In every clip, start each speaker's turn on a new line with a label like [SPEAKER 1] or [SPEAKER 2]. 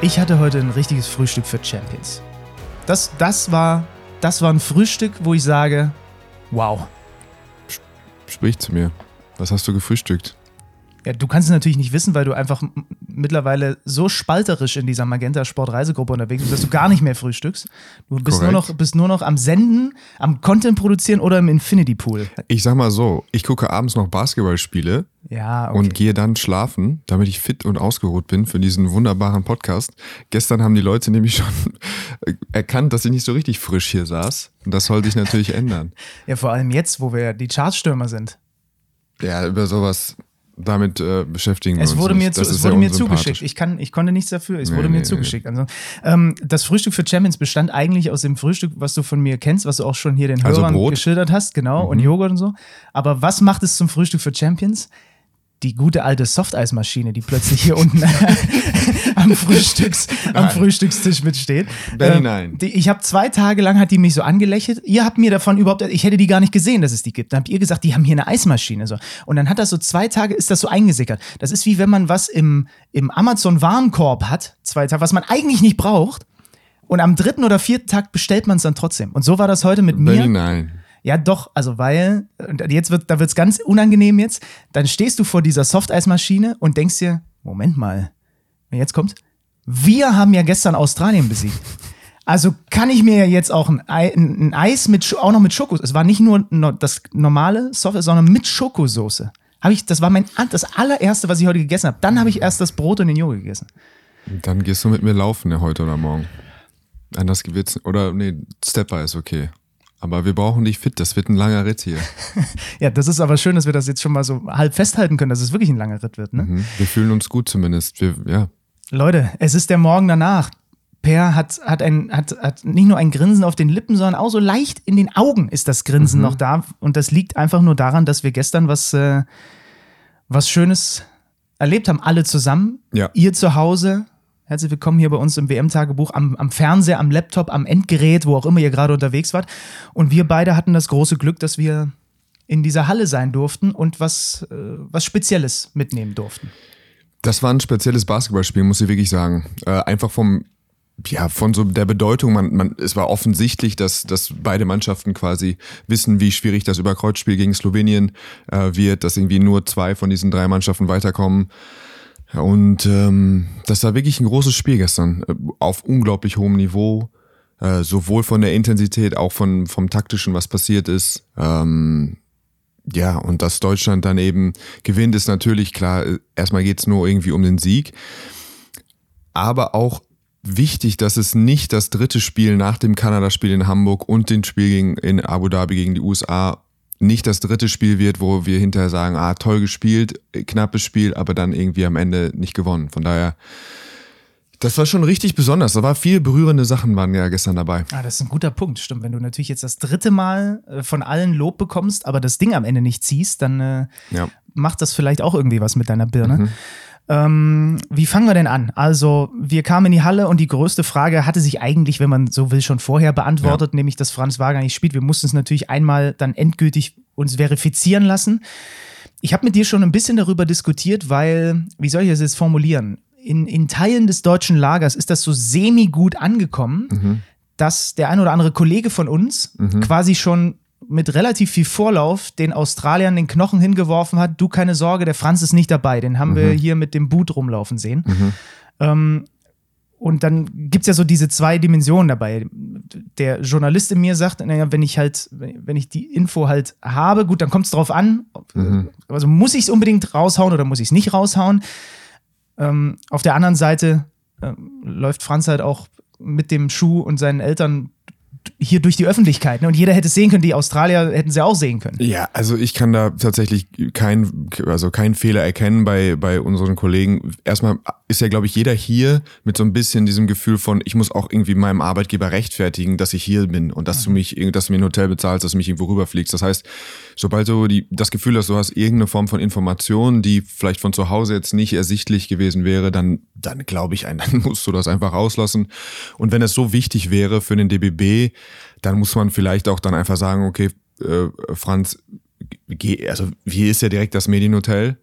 [SPEAKER 1] Ich hatte heute ein richtiges Frühstück für Champions. Das, das, war, das war ein Frühstück, wo ich sage, wow.
[SPEAKER 2] Sprich zu mir. Was hast du gefrühstückt?
[SPEAKER 1] Ja, du kannst es natürlich nicht wissen, weil du einfach mittlerweile so spalterisch in dieser Magenta Sport Reisegruppe unterwegs bist, dass du gar nicht mehr frühstückst. Du bist nur, noch, bist nur noch am Senden, am Content produzieren oder im Infinity Pool.
[SPEAKER 2] Ich sag mal so, ich gucke abends noch Basketballspiele
[SPEAKER 1] ja, okay.
[SPEAKER 2] und gehe dann schlafen, damit ich fit und ausgeruht bin für diesen wunderbaren Podcast. Gestern haben die Leute nämlich schon erkannt, dass ich nicht so richtig frisch hier saß. Und das sollte ich natürlich ändern.
[SPEAKER 1] Ja, vor allem jetzt, wo wir die Chartstürmer sind.
[SPEAKER 2] Ja, über sowas damit äh, beschäftigen
[SPEAKER 1] es wurde Mir zu, es wurde mir zugeschickt. Ich, kann, ich konnte nichts dafür. Es nee, wurde mir nee, zugeschickt. Also, ähm, das Frühstück für Champions bestand eigentlich aus dem Frühstück, was du von mir kennst, was du auch schon hier den also Hörern also geschildert hast, genau, mhm. und Joghurt und so. Aber was macht es zum Frühstück für Champions? Die gute alte Softeismaschine, die plötzlich hier unten am, Frühstücks, am Frühstückstisch mitsteht.
[SPEAKER 2] Benny, ähm, nein.
[SPEAKER 1] Die, ich habe zwei Tage lang hat die mich so angelächelt. Ihr habt mir davon überhaupt, ich hätte die gar nicht gesehen, dass es die gibt. Dann habt ihr gesagt, die haben hier eine Eismaschine so. Und dann hat das so zwei Tage, ist das so eingesickert. Das ist wie wenn man was im, im Amazon Warenkorb hat, zwei Tage, was man eigentlich nicht braucht. Und am dritten oder vierten Tag bestellt man es dann trotzdem. Und so war das heute mit
[SPEAKER 2] Benny,
[SPEAKER 1] mir.
[SPEAKER 2] Nein.
[SPEAKER 1] Ja, doch, also weil, jetzt wird, da wird es ganz unangenehm jetzt, dann stehst du vor dieser Softeismaschine und denkst dir, Moment mal, jetzt kommt, wir haben ja gestern Australien besiegt. Also kann ich mir ja jetzt auch ein, ein, Eis mit, auch noch mit Schoko, es war nicht nur das normale Soft, sondern mit Schokosoße. Habe ich, das war mein, das allererste, was ich heute gegessen habe. Dann habe ich erst das Brot und den Joghurt gegessen.
[SPEAKER 2] Dann gehst du mit mir laufen, ja, heute oder morgen. Anders gewird's, oder nee, Stepper ist okay. Aber wir brauchen dich fit, das wird ein langer Ritt hier.
[SPEAKER 1] ja, das ist aber schön, dass wir das jetzt schon mal so halb festhalten können, dass es wirklich ein langer Ritt wird. Ne?
[SPEAKER 2] Mhm. Wir fühlen uns gut zumindest. Wir, ja.
[SPEAKER 1] Leute, es ist der Morgen danach. Per hat, hat, ein, hat, hat nicht nur ein Grinsen auf den Lippen, sondern auch so leicht in den Augen ist das Grinsen mhm. noch da. Und das liegt einfach nur daran, dass wir gestern was, äh, was Schönes erlebt haben, alle zusammen.
[SPEAKER 2] Ja.
[SPEAKER 1] Ihr zu Hause, Herzlich willkommen hier bei uns im WM-Tagebuch am, am Fernseher, am Laptop, am Endgerät, wo auch immer ihr gerade unterwegs wart. Und wir beide hatten das große Glück, dass wir in dieser Halle sein durften und was, äh, was Spezielles mitnehmen durften.
[SPEAKER 2] Das war ein spezielles Basketballspiel, muss ich wirklich sagen. Äh, einfach vom, ja, von so der Bedeutung, man, man, es war offensichtlich, dass, dass beide Mannschaften quasi wissen, wie schwierig das Überkreuzspiel gegen Slowenien äh, wird, dass irgendwie nur zwei von diesen drei Mannschaften weiterkommen. Und ähm, das war wirklich ein großes Spiel gestern, äh, auf unglaublich hohem Niveau, äh, sowohl von der Intensität, auch von, vom taktischen, was passiert ist. Ähm, ja, und dass Deutschland dann eben gewinnt, ist natürlich klar. Erstmal geht's nur irgendwie um den Sieg. Aber auch wichtig, dass es nicht das dritte Spiel nach dem Kanada-Spiel in Hamburg und dem Spiel in Abu Dhabi gegen die USA nicht das dritte Spiel wird, wo wir hinterher sagen, ah, toll gespielt, knappes Spiel, aber dann irgendwie am Ende nicht gewonnen. Von daher, das war schon richtig besonders. Da war viel berührende Sachen waren ja gestern dabei.
[SPEAKER 1] Ah, das ist ein guter Punkt, stimmt. Wenn du natürlich jetzt das dritte Mal äh, von allen Lob bekommst, aber das Ding am Ende nicht ziehst, dann äh, ja. macht das vielleicht auch irgendwie was mit deiner Birne. Mhm. Ähm, wie fangen wir denn an? Also, wir kamen in die Halle und die größte Frage hatte sich eigentlich, wenn man so will, schon vorher beantwortet, ja. nämlich, dass Franz Wagner nicht spielt. Wir mussten es natürlich einmal dann endgültig uns verifizieren lassen. Ich habe mit dir schon ein bisschen darüber diskutiert, weil, wie soll ich das jetzt formulieren? In, in Teilen des deutschen Lagers ist das so semi-gut angekommen, mhm. dass der ein oder andere Kollege von uns mhm. quasi schon mit relativ viel Vorlauf den Australiern den Knochen hingeworfen hat. Du keine Sorge, der Franz ist nicht dabei. Den haben mhm. wir hier mit dem Boot rumlaufen sehen. Mhm. Ähm, und dann gibt es ja so diese zwei Dimensionen dabei. Der Journalist in mir sagt, naja, wenn ich halt, wenn ich die Info halt habe, gut, dann kommt es drauf an. Mhm. Also muss ich es unbedingt raushauen oder muss ich es nicht raushauen? Ähm, auf der anderen Seite äh, läuft Franz halt auch mit dem Schuh und seinen Eltern hier durch die Öffentlichkeit. Ne? Und jeder hätte es sehen können, die Australier hätten sie auch sehen können.
[SPEAKER 2] Ja, also ich kann da tatsächlich keinen also keinen Fehler erkennen bei, bei unseren Kollegen. Erstmal ist ja, glaube ich, jeder hier mit so ein bisschen diesem Gefühl von, ich muss auch irgendwie meinem Arbeitgeber rechtfertigen, dass ich hier bin und dass mhm. du mich, dass du mir ein Hotel bezahlst, dass du mich irgendwo rüberfliegst. Das heißt, sobald du die, das Gefühl hast, du hast irgendeine Form von Information, die vielleicht von zu Hause jetzt nicht ersichtlich gewesen wäre, dann, dann glaube ich, dann musst du das einfach rauslassen. Und wenn es so wichtig wäre für den DBB, dann muss man vielleicht auch dann einfach sagen, okay, äh, Franz, geh, also hier ist ja direkt das Medienhotel.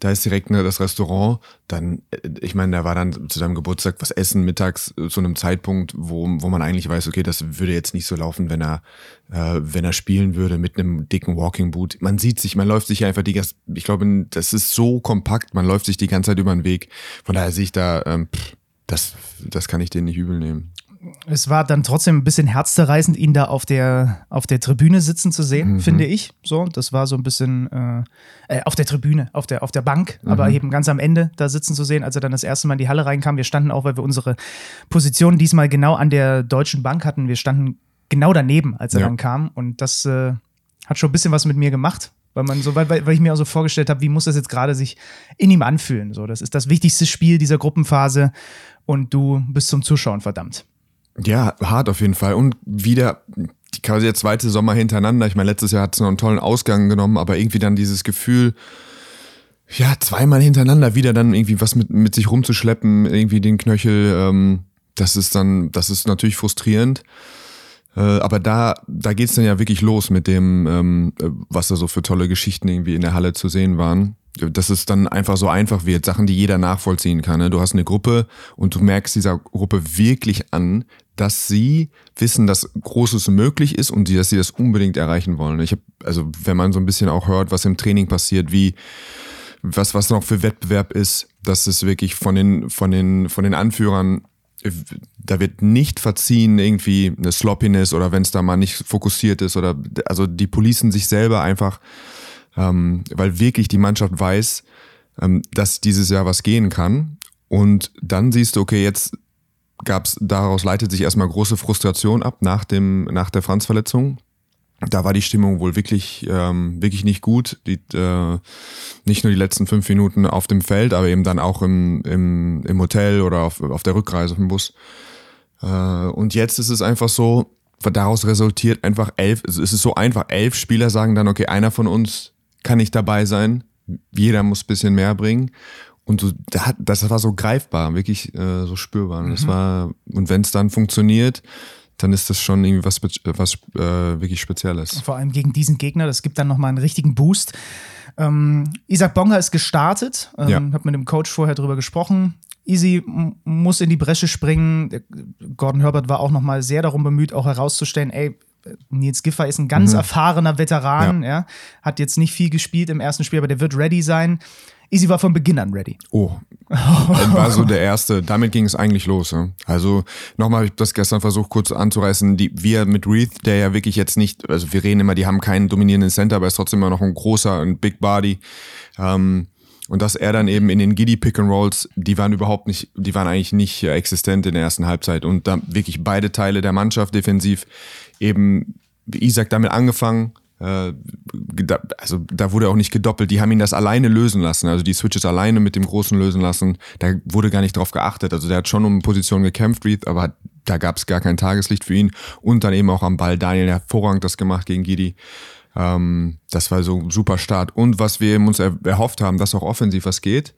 [SPEAKER 2] Da ist direkt ne, das Restaurant. Dann, äh, ich meine, da war dann zu seinem Geburtstag was essen mittags äh, zu einem Zeitpunkt, wo, wo man eigentlich weiß, okay, das würde jetzt nicht so laufen, wenn er, äh, wenn er spielen würde mit einem dicken Walking Boot. Man sieht sich, man läuft sich einfach die ganze, ich glaube, das ist so kompakt, man läuft sich die ganze Zeit über den Weg. Von daher sehe ich da, ähm, pff, das, das kann ich denen nicht übel nehmen
[SPEAKER 1] es war dann trotzdem ein bisschen herzzerreißend, ihn da auf der, auf der Tribüne sitzen zu sehen, mhm. finde ich. So, das war so ein bisschen äh, äh, auf der Tribüne, auf der, auf der Bank, mhm. aber eben ganz am Ende da sitzen zu sehen, als er dann das erste Mal in die Halle reinkam. Wir standen auch, weil wir unsere Position diesmal genau an der Deutschen Bank hatten. Wir standen genau daneben, als er ja. dann kam. Und das äh, hat schon ein bisschen was mit mir gemacht. Weil man so, weil, weil ich mir auch so vorgestellt habe, wie muss das jetzt gerade sich in ihm anfühlen? So, das ist das wichtigste Spiel dieser Gruppenphase und du bist zum Zuschauen verdammt.
[SPEAKER 2] Ja, hart auf jeden Fall. Und wieder quasi der zweite Sommer hintereinander. Ich meine, letztes Jahr hat es noch einen tollen Ausgang genommen, aber irgendwie dann dieses Gefühl, ja, zweimal hintereinander wieder dann irgendwie was mit, mit sich rumzuschleppen, irgendwie den Knöchel, ähm, das ist dann, das ist natürlich frustrierend. Äh, aber da, da geht's dann ja wirklich los mit dem, ähm, was da so für tolle Geschichten irgendwie in der Halle zu sehen waren dass es dann einfach so einfach wird, Sachen, die jeder nachvollziehen kann. Ne? Du hast eine Gruppe und du merkst dieser Gruppe wirklich an, dass sie wissen, dass Großes möglich ist und dass sie das unbedingt erreichen wollen. Ich habe, also wenn man so ein bisschen auch hört, was im Training passiert, wie was was noch für Wettbewerb ist, dass es wirklich von den von den von den Anführern da wird nicht verziehen irgendwie eine Sloppiness oder wenn es da mal nicht fokussiert ist oder also die policen sich selber einfach ähm, weil wirklich die Mannschaft weiß, ähm, dass dieses Jahr was gehen kann. Und dann siehst du, okay, jetzt gab's, daraus leitet sich erstmal große Frustration ab nach dem, nach der Franz-Verletzung. Da war die Stimmung wohl wirklich, ähm, wirklich nicht gut. Die, äh, nicht nur die letzten fünf Minuten auf dem Feld, aber eben dann auch im, im, im Hotel oder auf, auf der Rückreise dem Bus. Äh, und jetzt ist es einfach so, daraus resultiert einfach elf, es ist so einfach, elf Spieler sagen dann, okay, einer von uns kann ich dabei sein. Jeder muss bisschen mehr bringen. Und so, das war so greifbar, wirklich äh, so spürbar. Und, das mhm. war, und wenn es dann funktioniert, dann ist das schon irgendwie was, was äh, wirklich Spezielles.
[SPEAKER 1] Vor allem gegen diesen Gegner, das gibt dann nochmal einen richtigen Boost. Ähm, Isaac Bonga ist gestartet, ähm, ja. habe mit dem Coach vorher drüber gesprochen. Easy muss in die Bresche springen. Gordon Herbert war auch nochmal sehr darum bemüht, auch herauszustellen, ey, Nils Giffer ist ein ganz mhm. erfahrener Veteran, ja. ja. Hat jetzt nicht viel gespielt im ersten Spiel, aber der wird ready sein. Easy war von Beginn an ready.
[SPEAKER 2] Oh. Dann war so der erste, damit ging es eigentlich los. Ja. Also nochmal, ich habe das gestern versucht kurz anzureißen, die, wir mit Reith, der ja wirklich jetzt nicht, also wir reden immer, die haben keinen dominierenden Center, aber er ist trotzdem immer noch ein großer, ein Big Body. Ähm, und dass er dann eben in den Giddy Pick and Rolls, die waren überhaupt nicht, die waren eigentlich nicht existent in der ersten Halbzeit. Und da wirklich beide Teile der Mannschaft defensiv eben Isaac damit angefangen. Äh, also da wurde auch nicht gedoppelt. Die haben ihn das alleine lösen lassen. Also die Switches alleine mit dem Großen lösen lassen. Da wurde gar nicht drauf geachtet. Also der hat schon um Position gekämpft, Reed, aber da gab es gar kein Tageslicht für ihn. Und dann eben auch am Ball Daniel hervorragend das gemacht gegen Gidi. Ähm, das war so ein super Start. Und was wir uns erhofft haben, dass auch offensiv was geht.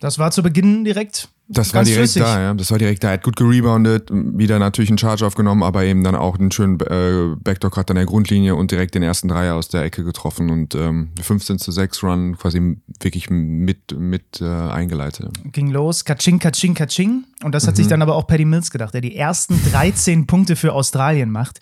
[SPEAKER 1] Das war zu Beginn direkt
[SPEAKER 2] das war direkt flüssig. da, ja. Das war direkt da. Er hat gut gereboundet, wieder natürlich einen Charge aufgenommen, aber eben dann auch einen schönen äh, Backdoor-Cut an der Grundlinie und direkt den ersten Dreier aus der Ecke getroffen und ähm, 15 zu 6 Run quasi wirklich mit, mit äh, eingeleitet.
[SPEAKER 1] Ging los, Kaching, Kaching, Kaching. Und das hat mhm. sich dann aber auch Paddy Mills gedacht, der die ersten 13 Punkte für Australien macht.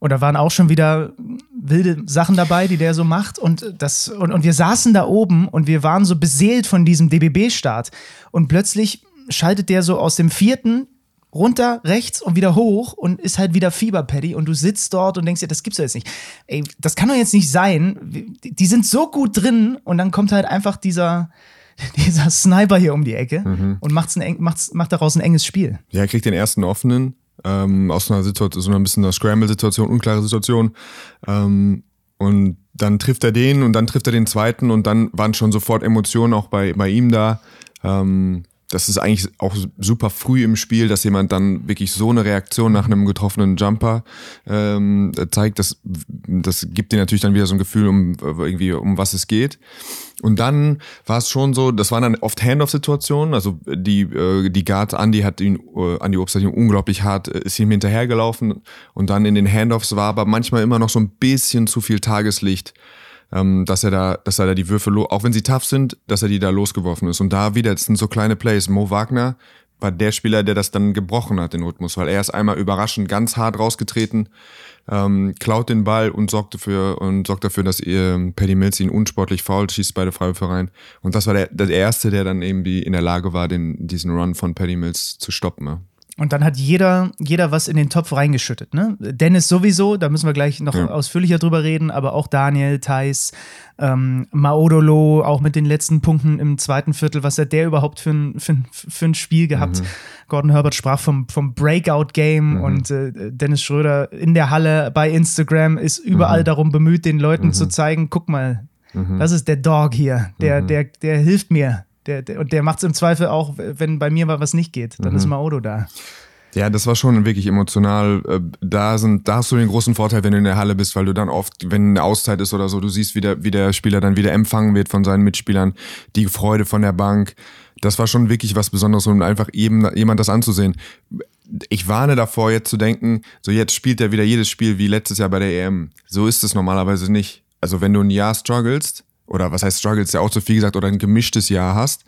[SPEAKER 1] Und da waren auch schon wieder wilde Sachen dabei, die der so macht. Und, das, und, und wir saßen da oben und wir waren so beseelt von diesem DBB-Start. Und plötzlich schaltet der so aus dem vierten runter, rechts und wieder hoch und ist halt wieder Fieberpaddy und du sitzt dort und denkst dir, das gibt's doch jetzt nicht. Ey, das kann doch jetzt nicht sein. Die sind so gut drin und dann kommt halt einfach dieser, dieser Sniper hier um die Ecke mhm. und macht's ein, macht's, macht daraus ein enges Spiel.
[SPEAKER 2] Ja, er kriegt den ersten offenen ähm, aus einer Situation, so ein bisschen einer Scramble-Situation, unklare Situation. Ähm, und dann trifft er den und dann trifft er den zweiten und dann waren schon sofort Emotionen auch bei, bei ihm da. Ähm, das ist eigentlich auch super früh im Spiel, dass jemand dann wirklich so eine Reaktion nach einem getroffenen Jumper ähm, zeigt. Das, das gibt dir natürlich dann wieder so ein Gefühl, um irgendwie um was es geht. Und dann war es schon so, das waren dann oft Handoff-Situationen. Also die äh, die Guard Andy hat ihn äh, Andy Obst hat ihn unglaublich hart äh, ist ihm hinterhergelaufen und dann in den Handoffs war aber manchmal immer noch so ein bisschen zu viel Tageslicht ähm, dass er da, dass er da die Würfe, auch wenn sie tough sind, dass er die da losgeworfen ist. Und da wieder, das sind so kleine Plays. Mo Wagner war der Spieler, der das dann gebrochen hat, den Rhythmus, weil er ist einmal überraschend ganz hart rausgetreten, ähm, klaut den Ball und sorgt dafür und sorgt dafür, dass ihr Paddy Mills ihn unsportlich fault, schießt beide Freiwürfe rein. Und das war der, der erste, der dann eben in der Lage war, den, diesen Run von Paddy Mills zu stoppen. Ja.
[SPEAKER 1] Und dann hat jeder, jeder was in den Topf reingeschüttet. Ne? Dennis sowieso, da müssen wir gleich noch ja. ausführlicher drüber reden, aber auch Daniel, Thais, ähm, Maodolo, auch mit den letzten Punkten im zweiten Viertel, was hat der überhaupt für ein, für ein, für ein Spiel gehabt? Mhm. Gordon Herbert sprach vom, vom Breakout-Game mhm. und äh, Dennis Schröder in der Halle bei Instagram ist überall mhm. darum bemüht, den Leuten zu mhm. zeigen, guck mal, mhm. das ist der Dog hier, der, mhm. der, der hilft mir der, der, und der macht es im Zweifel auch, wenn bei mir mal was nicht geht. Dann mhm. ist Maodo da.
[SPEAKER 2] Ja, das war schon wirklich emotional. Äh, da, sind, da hast du den großen Vorteil, wenn du in der Halle bist, weil du dann oft, wenn eine Auszeit ist oder so, du siehst, wie der, wie der Spieler dann wieder empfangen wird von seinen Mitspielern, die Freude von der Bank. Das war schon wirklich was Besonderes, um einfach eben jemand das anzusehen. Ich warne davor, jetzt zu denken, so jetzt spielt er wieder jedes Spiel wie letztes Jahr bei der EM. So ist es normalerweise nicht. Also wenn du ein Jahr strugglest, oder was heißt Struggles, ja auch zu viel gesagt, oder ein gemischtes Jahr hast,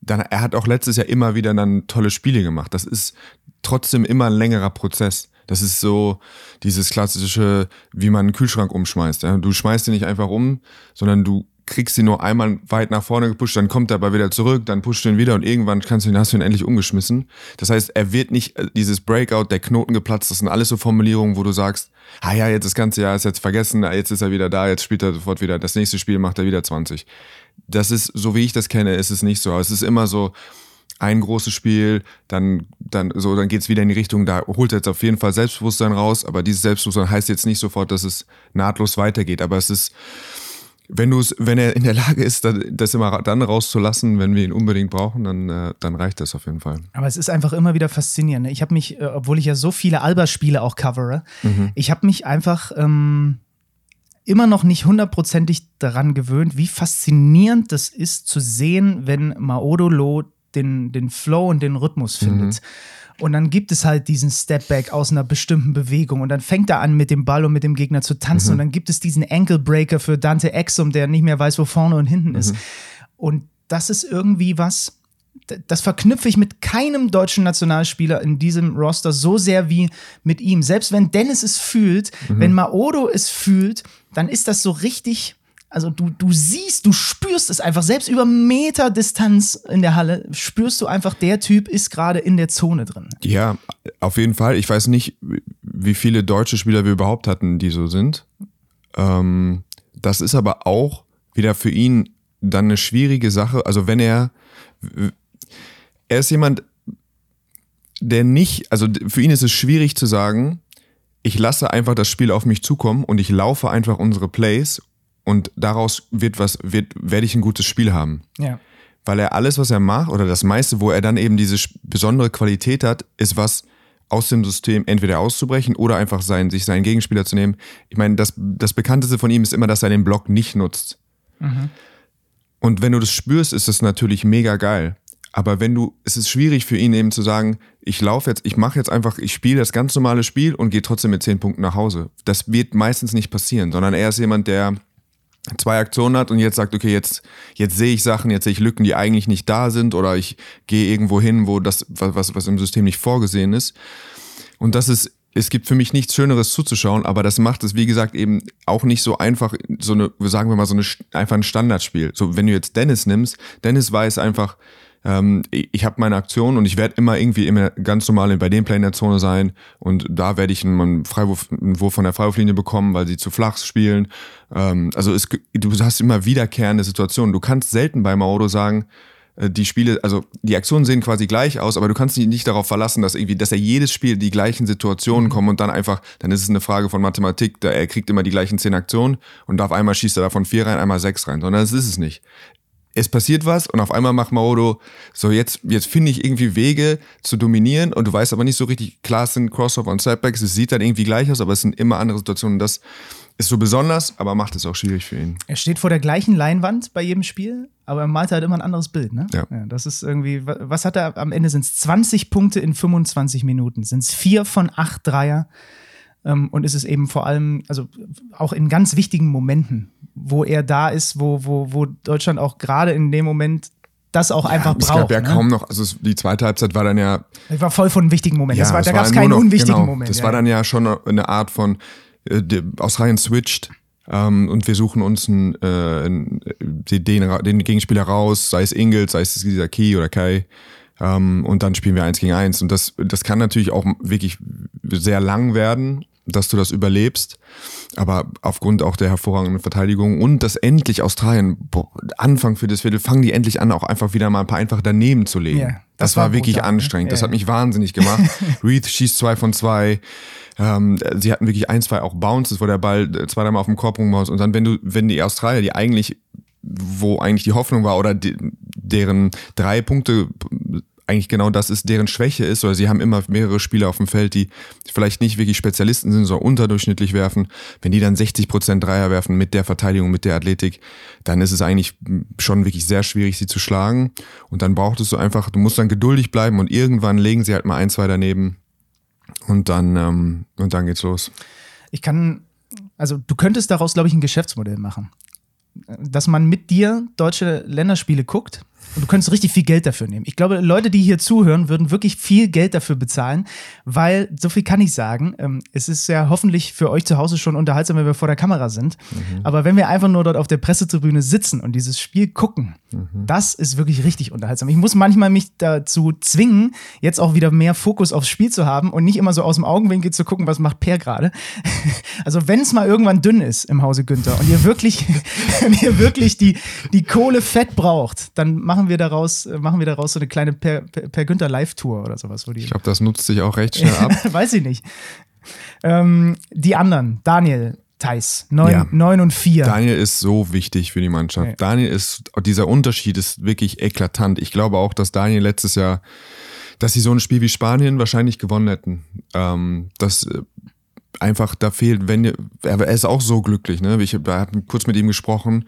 [SPEAKER 2] dann er hat auch letztes Jahr immer wieder dann tolle Spiele gemacht. Das ist trotzdem immer ein längerer Prozess. Das ist so dieses klassische, wie man einen Kühlschrank umschmeißt. Ja? Du schmeißt ihn nicht einfach um, sondern du kriegst ihn nur einmal weit nach vorne gepusht, dann kommt er aber wieder zurück, dann pusht du ihn wieder und irgendwann kannst du ihn, hast du ihn endlich umgeschmissen. Das heißt, er wird nicht äh, dieses Breakout, der Knoten geplatzt, das sind alles so Formulierungen, wo du sagst, ah ja, jetzt das ganze Jahr ist jetzt vergessen, ah, jetzt ist er wieder da, jetzt spielt er sofort wieder, das nächste Spiel macht er wieder 20. Das ist, so wie ich das kenne, ist es nicht so. Es ist immer so, ein großes Spiel, dann, dann, so, dann geht's wieder in die Richtung, da holt er jetzt auf jeden Fall Selbstbewusstsein raus, aber dieses Selbstbewusstsein heißt jetzt nicht sofort, dass es nahtlos weitergeht, aber es ist, wenn du es, wenn er in der Lage ist, das immer dann rauszulassen, wenn wir ihn unbedingt brauchen, dann, äh, dann reicht das auf jeden Fall.
[SPEAKER 1] Aber es ist einfach immer wieder faszinierend. Ne? Ich habe mich, äh, obwohl ich ja so viele Alba-Spiele auch covere, mhm. ich habe mich einfach ähm, immer noch nicht hundertprozentig daran gewöhnt, wie faszinierend das ist zu sehen, wenn Maodolo den, den Flow und den Rhythmus findet. Mhm. Und dann gibt es halt diesen Stepback aus einer bestimmten Bewegung. Und dann fängt er an, mit dem Ball und mit dem Gegner zu tanzen. Mhm. Und dann gibt es diesen Ankle Breaker für Dante Exum, der nicht mehr weiß, wo vorne und hinten mhm. ist. Und das ist irgendwie was, das verknüpfe ich mit keinem deutschen Nationalspieler in diesem Roster so sehr wie mit ihm. Selbst wenn Dennis es fühlt, mhm. wenn Maodo es fühlt, dann ist das so richtig also du, du siehst, du spürst es einfach, selbst über Meter Distanz in der Halle, spürst du einfach, der Typ ist gerade in der Zone drin.
[SPEAKER 2] Ja, auf jeden Fall. Ich weiß nicht, wie viele deutsche Spieler wir überhaupt hatten, die so sind. Ähm, das ist aber auch wieder für ihn dann eine schwierige Sache. Also wenn er, er ist jemand, der nicht, also für ihn ist es schwierig zu sagen, ich lasse einfach das Spiel auf mich zukommen und ich laufe einfach unsere Plays und daraus wird was, wird, werde ich ein gutes Spiel haben.
[SPEAKER 1] Ja.
[SPEAKER 2] Weil er alles, was er macht, oder das meiste, wo er dann eben diese besondere Qualität hat, ist was aus dem System entweder auszubrechen oder einfach sein, sich seinen Gegenspieler zu nehmen. Ich meine, das, das bekannteste von ihm ist immer, dass er den Block nicht nutzt. Mhm. Und wenn du das spürst, ist das natürlich mega geil. Aber wenn du, es ist schwierig für ihn eben zu sagen, ich laufe jetzt, ich mache jetzt einfach, ich spiele das ganz normale Spiel und gehe trotzdem mit zehn Punkten nach Hause. Das wird meistens nicht passieren, sondern er ist jemand, der zwei Aktionen hat und jetzt sagt, okay, jetzt, jetzt sehe ich Sachen, jetzt sehe ich Lücken, die eigentlich nicht da sind oder ich gehe irgendwo hin, wo das, was, was im System nicht vorgesehen ist. Und das ist, es gibt für mich nichts Schöneres zuzuschauen, aber das macht es, wie gesagt, eben auch nicht so einfach, so eine, sagen wir mal, so eine, einfach ein Standardspiel. So, wenn du jetzt Dennis nimmst, Dennis weiß einfach, ähm, ich habe meine Aktion und ich werde immer irgendwie immer ganz normal bei dem Play in der Zone sein und da werde ich einen, Freiwurf, einen Wurf von der Freiwurflinie bekommen, weil sie zu flach spielen. Ähm, also es, du hast immer wiederkehrende Situationen. Du kannst selten bei Mauro sagen, äh, die Spiele, also die Aktionen sehen quasi gleich aus, aber du kannst dich nicht darauf verlassen, dass irgendwie, dass er jedes Spiel die gleichen Situationen mhm. kommen und dann einfach, dann ist es eine Frage von Mathematik, da er kriegt immer die gleichen zehn Aktionen und auf einmal schießt er davon vier rein, einmal sechs rein, sondern das ist es nicht es passiert was und auf einmal macht Maodo so, jetzt, jetzt finde ich irgendwie Wege zu dominieren und du weißt aber nicht so richtig, klar es sind Crossover und Setbacks, es sieht dann irgendwie gleich aus, aber es sind immer andere Situationen. Das ist so besonders, aber macht es auch schwierig für ihn.
[SPEAKER 1] Er steht vor der gleichen Leinwand bei jedem Spiel, aber er malt halt immer ein anderes Bild, ne?
[SPEAKER 2] Ja. ja
[SPEAKER 1] das ist irgendwie, was hat er am Ende? Sind es 20 Punkte in 25 Minuten? Sind es vier von acht Dreier? Ähm, und ist es eben vor allem, also auch in ganz wichtigen Momenten, wo er da ist, wo, wo, wo Deutschland auch gerade in dem Moment das auch ja, einfach
[SPEAKER 2] es
[SPEAKER 1] braucht.
[SPEAKER 2] Es gab ja ne? kaum noch, also die zweite Halbzeit war dann ja.
[SPEAKER 1] Ich war voll von wichtigen Momenten. Ja, war, da gab es keinen noch, unwichtigen genau, Moment.
[SPEAKER 2] Das ja. war dann ja schon eine Art von, äh, Australien switcht ähm, und wir suchen uns einen, äh, einen, den, den Gegenspieler raus, sei es Ingels, sei es dieser Key oder Kai. Ähm, und dann spielen wir eins gegen eins. Und das, das kann natürlich auch wirklich sehr lang werden, dass du das überlebst. Aber aufgrund auch der hervorragenden Verteidigung und dass endlich Australien, boah, Anfang für das Viertel, fangen die endlich an, auch einfach wieder mal ein paar einfach daneben zu legen. Yeah, das, das, war, wirklich brutal, anstrengend. Ne? Das hat mich wahnsinnig gemacht. Reed schießt zwei von zwei. Ähm, sie hatten wirklich ein, zwei auch Bounces, wo der Ball zwei, dreimal auf dem Korb rumhaust. Und dann, wenn du, wenn die Australier, die eigentlich, wo eigentlich die Hoffnung war, oder die, deren drei Punkte eigentlich genau das ist, deren Schwäche ist, oder sie haben immer mehrere Spieler auf dem Feld, die vielleicht nicht wirklich Spezialisten sind, sondern unterdurchschnittlich werfen. Wenn die dann 60 Prozent Dreier werfen mit der Verteidigung, mit der Athletik, dann ist es eigentlich schon wirklich sehr schwierig, sie zu schlagen. Und dann braucht es so einfach, du musst dann geduldig bleiben und irgendwann legen sie halt mal ein, zwei daneben und dann, ähm, und dann geht's los.
[SPEAKER 1] Ich kann, also du könntest daraus, glaube ich, ein Geschäftsmodell machen. Dass man mit dir deutsche Länderspiele guckt und du könntest richtig viel Geld dafür nehmen. Ich glaube, Leute, die hier zuhören, würden wirklich viel Geld dafür bezahlen, weil, so viel kann ich sagen, ähm, es ist ja hoffentlich für euch zu Hause schon unterhaltsam, wenn wir vor der Kamera sind. Mhm. Aber wenn wir einfach nur dort auf der Pressetribüne sitzen und dieses Spiel gucken, mhm. das ist wirklich richtig unterhaltsam. Ich muss manchmal mich dazu zwingen, jetzt auch wieder mehr Fokus aufs Spiel zu haben und nicht immer so aus dem Augenwinkel zu gucken, was macht Per gerade. Also wenn es mal irgendwann dünn ist im Hause Günther und ihr wirklich, wenn ihr wirklich die, die Kohle fett braucht, dann macht machen wir daraus, äh, machen wir daraus so eine kleine Per, per, per Günther Live-Tour oder sowas. Wo
[SPEAKER 2] die ich glaube, das nutzt sich auch recht schnell ab.
[SPEAKER 1] Weiß ich nicht. Ähm, die anderen, Daniel, Thais, 9, ja. 9 und 4.
[SPEAKER 2] Daniel ist so wichtig für die Mannschaft. Ja. Daniel ist, dieser Unterschied ist wirklich eklatant. Ich glaube auch, dass Daniel letztes Jahr, dass sie so ein Spiel wie Spanien wahrscheinlich gewonnen hätten. Ähm, das äh, einfach da fehlt, wenn er ist auch so glücklich, ne? Ich habe kurz mit ihm gesprochen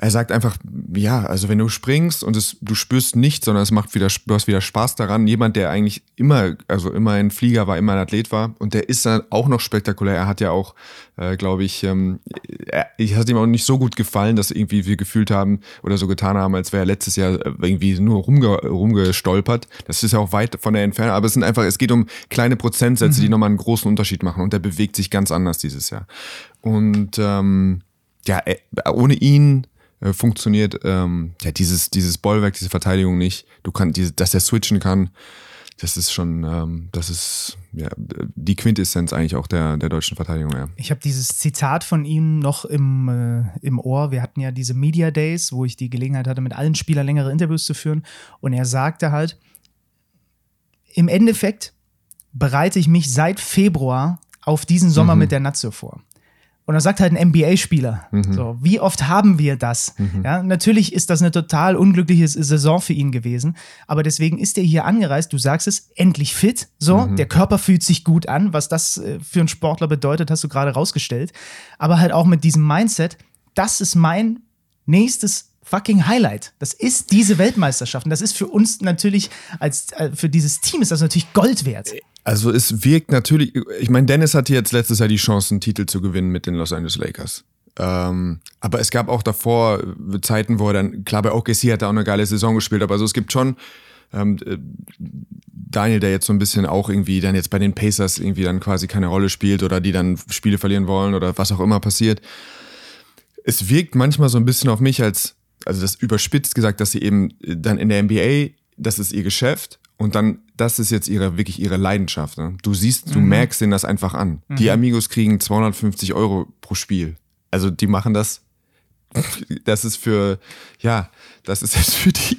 [SPEAKER 2] er sagt einfach, ja, also wenn du springst und es, du spürst nichts, sondern es macht wieder, du hast wieder Spaß daran. Jemand, der eigentlich immer, also immer ein Flieger war, immer ein Athlet war und der ist dann auch noch spektakulär. Er hat ja auch, äh, glaube ich, ähm, er, ich hat ihm auch nicht so gut gefallen, dass irgendwie wir gefühlt haben oder so getan haben, als wäre er letztes Jahr äh, irgendwie nur rumge, rumgestolpert. Das ist ja auch weit von der Entfernung, aber es sind einfach, es geht um kleine Prozentsätze, mhm. die nochmal einen großen Unterschied machen und der bewegt sich ganz anders dieses Jahr. Und ähm, ja, ohne ihn äh, funktioniert ähm, ja dieses dieses Bollwerk, diese Verteidigung nicht. Du kannst, diese, dass er switchen kann, das ist schon, ähm, das ist ja die Quintessenz eigentlich auch der der deutschen Verteidigung. Ja.
[SPEAKER 1] Ich habe dieses Zitat von ihm noch im äh, im Ohr. Wir hatten ja diese Media Days, wo ich die Gelegenheit hatte, mit allen Spielern längere Interviews zu führen, und er sagte halt: Im Endeffekt bereite ich mich seit Februar auf diesen Sommer mhm. mit der Nazio vor. Und dann sagt halt ein NBA-Spieler, mhm. so, wie oft haben wir das? Mhm. Ja, natürlich ist das eine total unglückliche Saison für ihn gewesen, aber deswegen ist er hier angereist, du sagst es, endlich fit, so, mhm. der Körper fühlt sich gut an, was das äh, für einen Sportler bedeutet, hast du gerade rausgestellt, aber halt auch mit diesem Mindset, das ist mein nächstes fucking Highlight. Das ist diese Weltmeisterschaft. Und das ist für uns natürlich, als äh, für dieses Team ist das natürlich Gold wert.
[SPEAKER 2] Also es wirkt natürlich, ich meine, Dennis hatte jetzt letztes Jahr die Chance, einen Titel zu gewinnen mit den Los Angeles Lakers. Ähm, aber es gab auch davor Zeiten, wo er dann, klar, bei OKC hat er auch eine geile Saison gespielt, aber also es gibt schon ähm, äh, Daniel, der jetzt so ein bisschen auch irgendwie dann jetzt bei den Pacers irgendwie dann quasi keine Rolle spielt oder die dann Spiele verlieren wollen oder was auch immer passiert. Es wirkt manchmal so ein bisschen auf mich als, also das überspitzt gesagt, dass sie eben dann in der NBA, das ist ihr Geschäft und dann, das ist jetzt ihre, wirklich ihre Leidenschaft. Ne? Du siehst, du mhm. merkst denen das einfach an. Mhm. Die Amigos kriegen 250 Euro pro Spiel. Also die machen das. Das ist für, ja, das ist jetzt für die,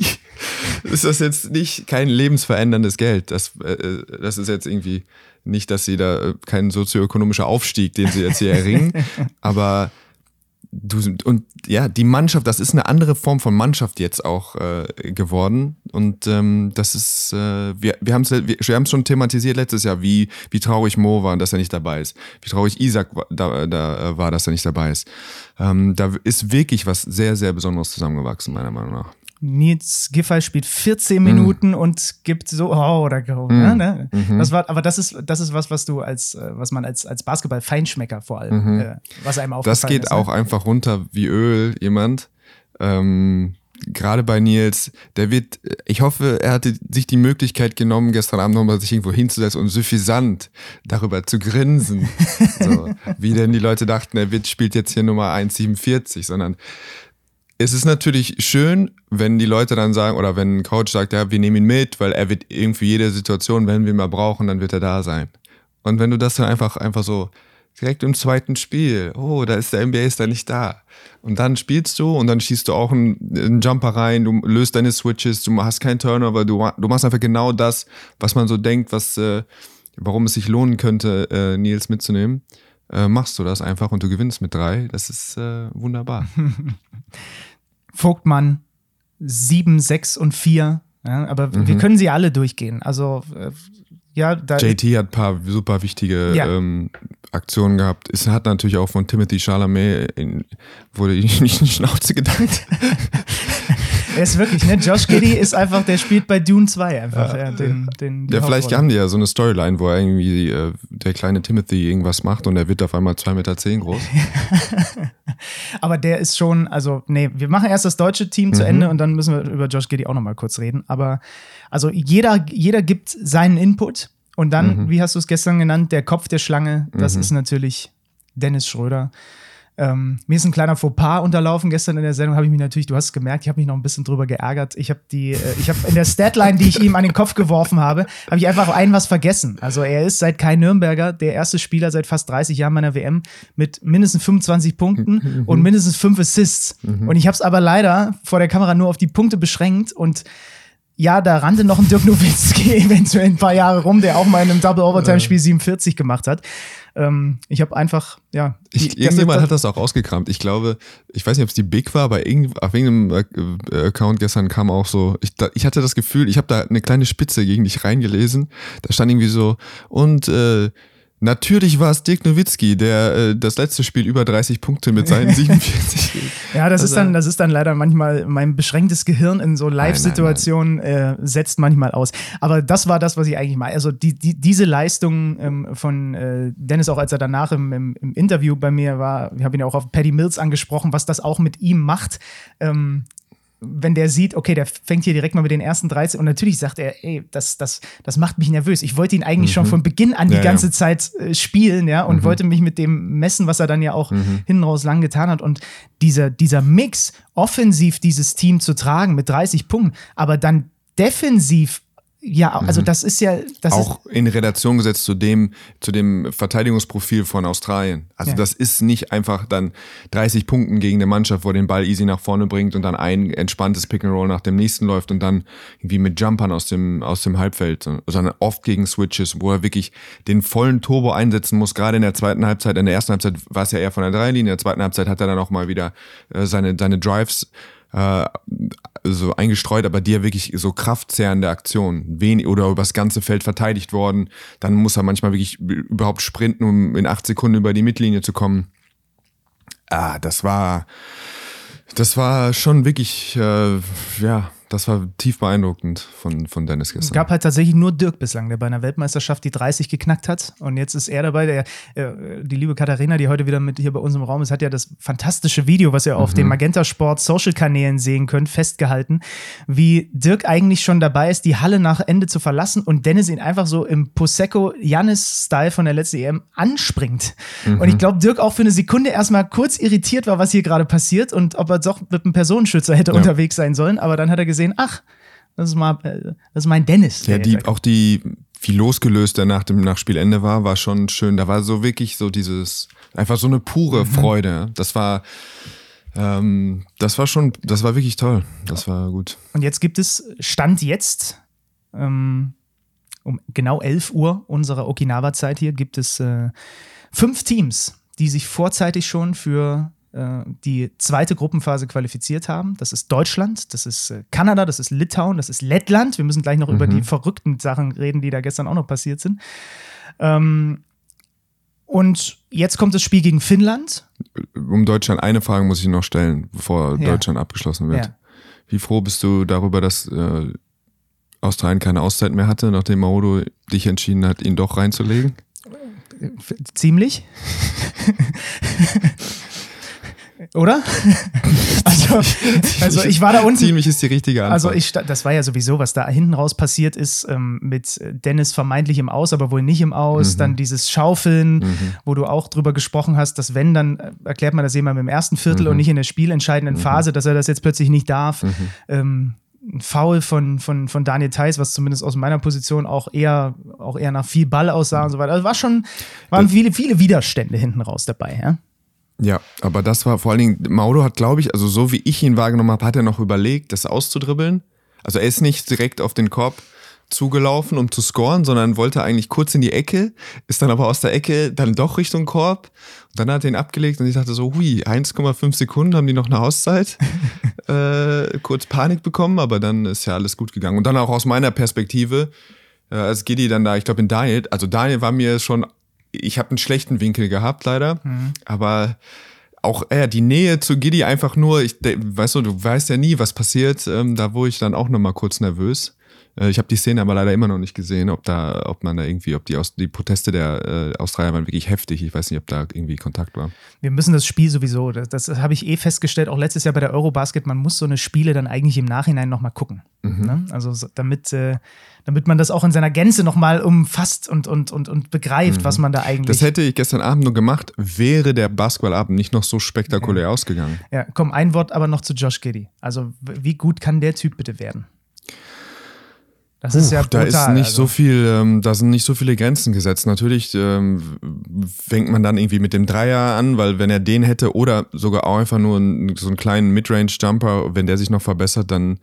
[SPEAKER 2] ist das jetzt nicht kein lebensveränderndes Geld. Das, äh, das ist jetzt irgendwie nicht, dass sie da kein sozioökonomischer Aufstieg, den sie jetzt hier erringen, aber du und ja, die Mannschaft, das ist eine andere Form von Mannschaft jetzt auch äh, geworden. Und ähm, das ist, äh, wir, wir haben es wir, wir haben's schon thematisiert letztes Jahr, wie, wie traurig Mo war, dass er nicht dabei ist. Wie traurig Isaac war, da, da war, dass er nicht dabei ist. Ähm, da ist wirklich was sehr, sehr Besonderes zusammengewachsen, meiner Meinung nach.
[SPEAKER 1] Nils Giffey spielt 14 Minuten mm. und gibt so, oh, oder go. Mm. Ne, ne? Mhm. Das war, aber das ist, das ist was, was du als, äh, was man als, als Basketball-Feinschmecker vor allem, mhm. äh, was einem aufgefallen
[SPEAKER 2] Das geht
[SPEAKER 1] ist,
[SPEAKER 2] ne? auch ne? einfach runter wie Öl, jemand. Ähm, Gerade bei Nils, der wird, ich hoffe, er hatte sich die Möglichkeit genommen, gestern Abend nochmal sich irgendwo hinzusetzen und suffisant darüber zu grinsen. so, wie denn die Leute dachten, er wird, spielt jetzt hier Nummer 1,47, sondern es ist natürlich schön, wenn die Leute dann sagen, oder wenn ein Coach sagt, ja, wir nehmen ihn mit, weil er wird irgendwie jede Situation, wenn wir ihn mal brauchen, dann wird er da sein. Und wenn du das dann einfach, einfach so direkt im zweiten Spiel, oh, da ist der NBA ist da nicht da. Und dann spielst du und dann schießt du auch einen, einen Jumper rein, du löst deine Switches, du hast keinen Turnover, du, du machst einfach genau das, was man so denkt, was, äh, warum es sich lohnen könnte, äh, Nils mitzunehmen. Äh, machst du das einfach und du gewinnst mit drei. Das ist äh, wunderbar.
[SPEAKER 1] Vogtmann 7, 6 und 4. Ja, aber mhm. wir können sie alle durchgehen. Also äh, ja,
[SPEAKER 2] JT hat ein paar super wichtige ja. ähm, Aktionen gehabt. Es hat natürlich auch von Timothy Chalamet in, wurde nicht in die Schnauze gedankt.
[SPEAKER 1] er ist wirklich, ne? Josh Giddy ist einfach, der spielt bei Dune 2 einfach. Ja, den, den,
[SPEAKER 2] ja vielleicht haben die ja so eine Storyline, wo irgendwie äh, der kleine Timothy irgendwas macht und er wird auf einmal 2,10 Meter zehn groß.
[SPEAKER 1] Aber der ist schon, also, nee, wir machen erst das deutsche Team mhm. zu Ende und dann müssen wir über Josh Giddy auch nochmal kurz reden. Aber also jeder, jeder gibt seinen Input und dann, mhm. wie hast du es gestern genannt, der Kopf der Schlange, das mhm. ist natürlich Dennis Schröder. Ähm, mir ist ein kleiner Fauxpas unterlaufen gestern in der Sendung, habe ich mich natürlich, du hast es gemerkt, ich habe mich noch ein bisschen drüber geärgert. Ich habe die, äh, ich habe in der Statline, die ich ihm an den Kopf geworfen habe, habe ich einfach ein was vergessen. Also er ist seit Kai Nürnberger der erste Spieler seit fast 30 Jahren meiner WM mit mindestens 25 Punkten mhm. und mindestens fünf Assists. Mhm. Und ich habe es aber leider vor der Kamera nur auf die Punkte beschränkt und ja, da rannte noch ein Dirk Nowitzki eventuell ein paar Jahre rum, der auch mal in einem Double Overtime Spiel 47 gemacht hat. Ähm, ich habe einfach, ja.
[SPEAKER 2] Ich, irgendjemand hat das auch ausgekramt. Ich glaube, ich weiß nicht, ob es die Big war, aber irgend, auf irgendeinem äh, Account gestern kam auch so, ich, da, ich hatte das Gefühl, ich habe da eine kleine Spitze gegen dich reingelesen. Da stand irgendwie so, und äh, Natürlich war es Dirk Nowitzki, der äh, das letzte Spiel über 30 Punkte mit seinen 47.
[SPEAKER 1] ja, das also, ist dann, das ist dann leider manchmal mein beschränktes Gehirn in so Live-Situationen äh, setzt manchmal aus. Aber das war das, was ich eigentlich mal. Also die, die, diese Leistung ähm, von äh, Dennis, auch als er danach im, im, im Interview bei mir war, ich habe ihn ja auch auf Paddy Mills angesprochen, was das auch mit ihm macht. Ähm, wenn der sieht, okay, der fängt hier direkt mal mit den ersten 13 und natürlich sagt er, ey, das, das, das macht mich nervös. Ich wollte ihn eigentlich mhm. schon von Beginn an die ja, ganze ja. Zeit äh, spielen, ja, und mhm. wollte mich mit dem messen, was er dann ja auch mhm. hinten raus lang getan hat. Und dieser, dieser Mix, offensiv dieses Team zu tragen mit 30 Punkten, aber dann defensiv ja, also mhm. das ist ja. Das
[SPEAKER 2] auch ist in Relation gesetzt zu dem, zu dem Verteidigungsprofil von Australien. Also ja. das ist nicht einfach dann 30 Punkten gegen eine Mannschaft, wo den Ball easy nach vorne bringt und dann ein entspanntes Pick and Roll nach dem nächsten läuft und dann irgendwie mit Jumpern aus dem, aus dem Halbfeld, sondern oft gegen Switches, wo er wirklich den vollen Turbo einsetzen muss, gerade in der zweiten Halbzeit. In der ersten Halbzeit war es ja eher von der Dreilinie, in der zweiten Halbzeit hat er dann auch mal wieder äh, seine, seine Drives äh, so eingestreut, aber die ja wirklich so kraftzehrende Aktion, wen oder übers ganze Feld verteidigt worden, dann muss er manchmal wirklich überhaupt sprinten, um in acht Sekunden über die Mittellinie zu kommen. Ah, das war, das war schon wirklich, äh, ja, das war tief beeindruckend von, von Dennis gestern.
[SPEAKER 1] Es gab halt tatsächlich nur Dirk bislang, der bei einer Weltmeisterschaft die 30 geknackt hat. Und jetzt ist er dabei. Der, äh, die liebe Katharina, die heute wieder mit hier bei uns im Raum ist, hat ja das fantastische Video, was ihr mhm. auf den Magenta Sport Social Kanälen sehen könnt, festgehalten, wie Dirk eigentlich schon dabei ist, die Halle nach Ende zu verlassen und Dennis ihn einfach so im Prosecco Janis-Style von der letzten EM anspringt. Mhm. Und ich glaube, Dirk auch für eine Sekunde erstmal kurz irritiert war, was hier gerade passiert und ob er doch mit einem Personenschützer hätte ja. unterwegs sein sollen. Aber dann hat er gesehen, ach, das ist mal, äh, das ist mein Dennis.
[SPEAKER 2] Ja, die, auch die, wie losgelöst er nach dem nach Spielende war, war schon schön. Da war so wirklich so dieses, einfach so eine pure mhm. Freude. Das war, ähm, das war schon, das war wirklich toll. Das war gut.
[SPEAKER 1] Und jetzt gibt es, Stand jetzt, ähm, um genau 11 Uhr unserer Okinawa-Zeit hier, gibt es äh, fünf Teams, die sich vorzeitig schon für die zweite Gruppenphase qualifiziert haben. Das ist Deutschland, das ist äh, Kanada, das ist Litauen, das ist Lettland. Wir müssen gleich noch mhm. über die verrückten Sachen reden, die da gestern auch noch passiert sind. Ähm, und jetzt kommt das Spiel gegen Finnland.
[SPEAKER 2] Um Deutschland eine Frage muss ich noch stellen, bevor ja. Deutschland abgeschlossen wird. Ja. Wie froh bist du darüber, dass äh, Australien keine Auszeit mehr hatte, nachdem Maodo dich entschieden hat, ihn doch reinzulegen?
[SPEAKER 1] Ziemlich. Oder? also, also ich war da unten.
[SPEAKER 2] Ziemlich ist die richtige Antwort.
[SPEAKER 1] Also ich, das war ja sowieso, was da hinten raus passiert ist, ähm, mit Dennis vermeintlich im Aus, aber wohl nicht im Aus. Mhm. Dann dieses Schaufeln, mhm. wo du auch drüber gesprochen hast, dass wenn, dann äh, erklärt man das jemand im ersten Viertel mhm. und nicht in der spielentscheidenden mhm. Phase, dass er das jetzt plötzlich nicht darf. Mhm. Ähm, ein Foul von, von, von Daniel Theiss, was zumindest aus meiner Position auch eher, auch eher nach viel Ball aussah und so weiter. Also war schon, waren viele, viele Widerstände hinten raus dabei, ja.
[SPEAKER 2] Ja, aber das war vor allen Dingen, Mauro hat, glaube ich, also so wie ich ihn wahrgenommen habe, hat er noch überlegt, das auszudribbeln. Also er ist nicht direkt auf den Korb zugelaufen, um zu scoren, sondern wollte eigentlich kurz in die Ecke, ist dann aber aus der Ecke dann doch Richtung Korb. Und dann hat er ihn abgelegt und ich dachte so, hui, 1,5 Sekunden haben die noch eine Auszeit. äh, kurz Panik bekommen, aber dann ist ja alles gut gegangen. Und dann auch aus meiner Perspektive, äh, als Gidi dann da, ich glaube in Daniel, also Daniel war mir schon ich habe einen schlechten Winkel gehabt, leider. Mhm. Aber auch äh, die Nähe zu Giddy einfach nur, ich, weißt du, du weißt ja nie, was passiert. Ähm, da wurde ich dann auch nochmal kurz nervös. Äh, ich habe die Szene aber leider immer noch nicht gesehen, ob da, ob man da irgendwie, ob die, Aus die Proteste der äh, Australier waren wirklich heftig. Ich weiß nicht, ob da irgendwie Kontakt war.
[SPEAKER 1] Wir müssen das Spiel sowieso, das, das habe ich eh festgestellt, auch letztes Jahr bei der Eurobasket, man muss so eine Spiele dann eigentlich im Nachhinein nochmal gucken. Mhm. Ne? Also damit, äh, damit man das auch in seiner Gänze nochmal umfasst und, und, und, und begreift, mhm. was man da eigentlich.
[SPEAKER 2] Das hätte ich gestern Abend nur gemacht, wäre der Basketballabend nicht noch so spektakulär ja. ausgegangen.
[SPEAKER 1] Ja, komm, ein Wort aber noch zu Josh Giddy. Also, wie gut kann der Typ bitte werden?
[SPEAKER 2] Das ist ja brutal, Da ist nicht also. so viel, ähm, da sind nicht so viele Grenzen gesetzt. Natürlich ähm, fängt man dann irgendwie mit dem Dreier an, weil wenn er den hätte oder sogar auch einfach nur einen, so einen kleinen Midrange-Jumper, wenn der sich noch verbessert, dann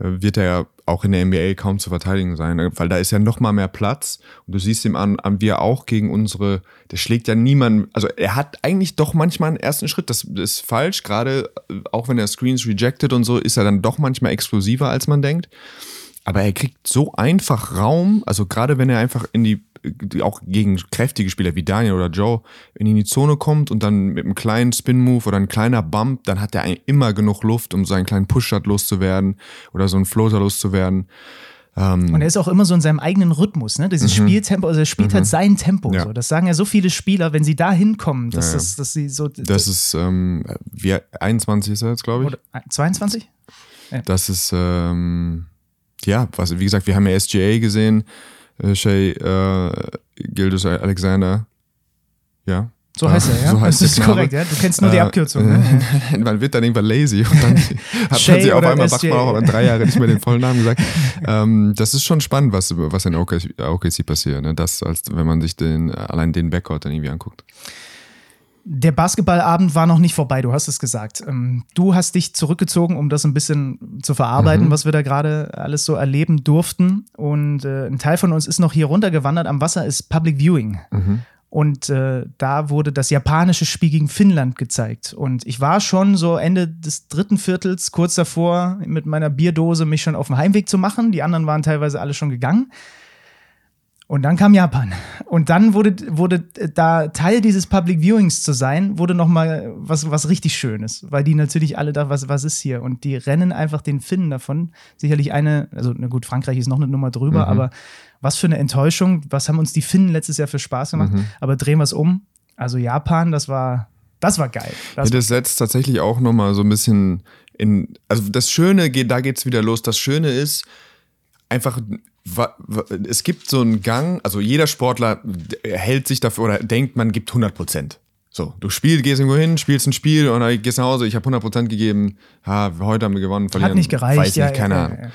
[SPEAKER 2] äh, wird er ja auch in der NBA kaum zu verteidigen sein, weil da ist ja noch mal mehr Platz und du siehst ihm an, an wir auch gegen unsere, der schlägt ja niemanden, also er hat eigentlich doch manchmal einen ersten Schritt, das ist falsch, gerade äh, auch wenn er Screens rejected und so, ist er dann doch manchmal explosiver, als man denkt aber er kriegt so einfach Raum, also gerade wenn er einfach in die, auch gegen kräftige Spieler wie Daniel oder Joe, wenn er in die Zone kommt und dann mit einem kleinen Spin-Move oder ein kleiner Bump, dann hat er immer genug Luft, um so einen kleinen Push-Shot loszuwerden oder so einen Floater loszuwerden.
[SPEAKER 1] Ähm und er ist auch immer so in seinem eigenen Rhythmus, ne? Dieses mhm. Spieltempo, also er spielt halt mhm. halt sein Tempo. Ja. So. Das sagen ja so viele Spieler, wenn sie da hinkommen, dass, ja, ja. Das, dass sie so.
[SPEAKER 2] Das ist, ähm, wie 21 ist er jetzt, glaube
[SPEAKER 1] ich. 22?
[SPEAKER 2] Das ist, ähm, ja, was, wie gesagt, wir haben ja SGA gesehen, äh, Shay äh, Gildus Alexander. Ja.
[SPEAKER 1] So heißt er, ja? So heißt das ist korrekt, ja? Du kennst nur die äh, Abkürzung. Äh, ne?
[SPEAKER 2] man wird dann irgendwann lazy und dann hat man sich auf einmal macht man auch drei Jahre nicht mehr den vollen Namen gesagt. ähm, das ist schon spannend, was, was in OKC, OKC passiert. Ne? Das, als wenn man sich den, allein den Backcourt dann irgendwie anguckt.
[SPEAKER 1] Der Basketballabend war noch nicht vorbei, du hast es gesagt. Ähm, du hast dich zurückgezogen, um das ein bisschen zu verarbeiten, mhm. was wir da gerade alles so erleben durften. Und äh, ein Teil von uns ist noch hier runtergewandert am Wasser, ist Public Viewing. Mhm. Und äh, da wurde das japanische Spiel gegen Finnland gezeigt. Und ich war schon so Ende des dritten Viertels kurz davor, mit meiner Bierdose mich schon auf den Heimweg zu machen. Die anderen waren teilweise alle schon gegangen. Und dann kam Japan. Und dann wurde, wurde da Teil dieses Public Viewings zu sein, wurde nochmal was, was richtig Schönes. Weil die natürlich alle da, was, was ist hier? Und die rennen einfach den Finnen davon. Sicherlich eine, also na gut, Frankreich ist noch eine Nummer drüber, mhm. aber was für eine Enttäuschung. Was haben uns die Finnen letztes Jahr für Spaß gemacht? Mhm. Aber drehen wir es um. Also Japan, das war, das war geil.
[SPEAKER 2] Das, ja, das setzt tatsächlich auch nochmal so ein bisschen in, also das Schöne geht, da geht's wieder los. Das Schöne ist, einfach es gibt so einen Gang, also jeder Sportler hält sich dafür oder denkt, man gibt 100 Prozent. So, du spielst, gehst irgendwo hin, spielst ein Spiel und dann gehst nach Hause, ich habe 100 Prozent gegeben, ha, heute haben wir gewonnen,
[SPEAKER 1] verlieren. Hat nicht gereicht,
[SPEAKER 2] weiß nicht, keine ja, Ahnung. Ja,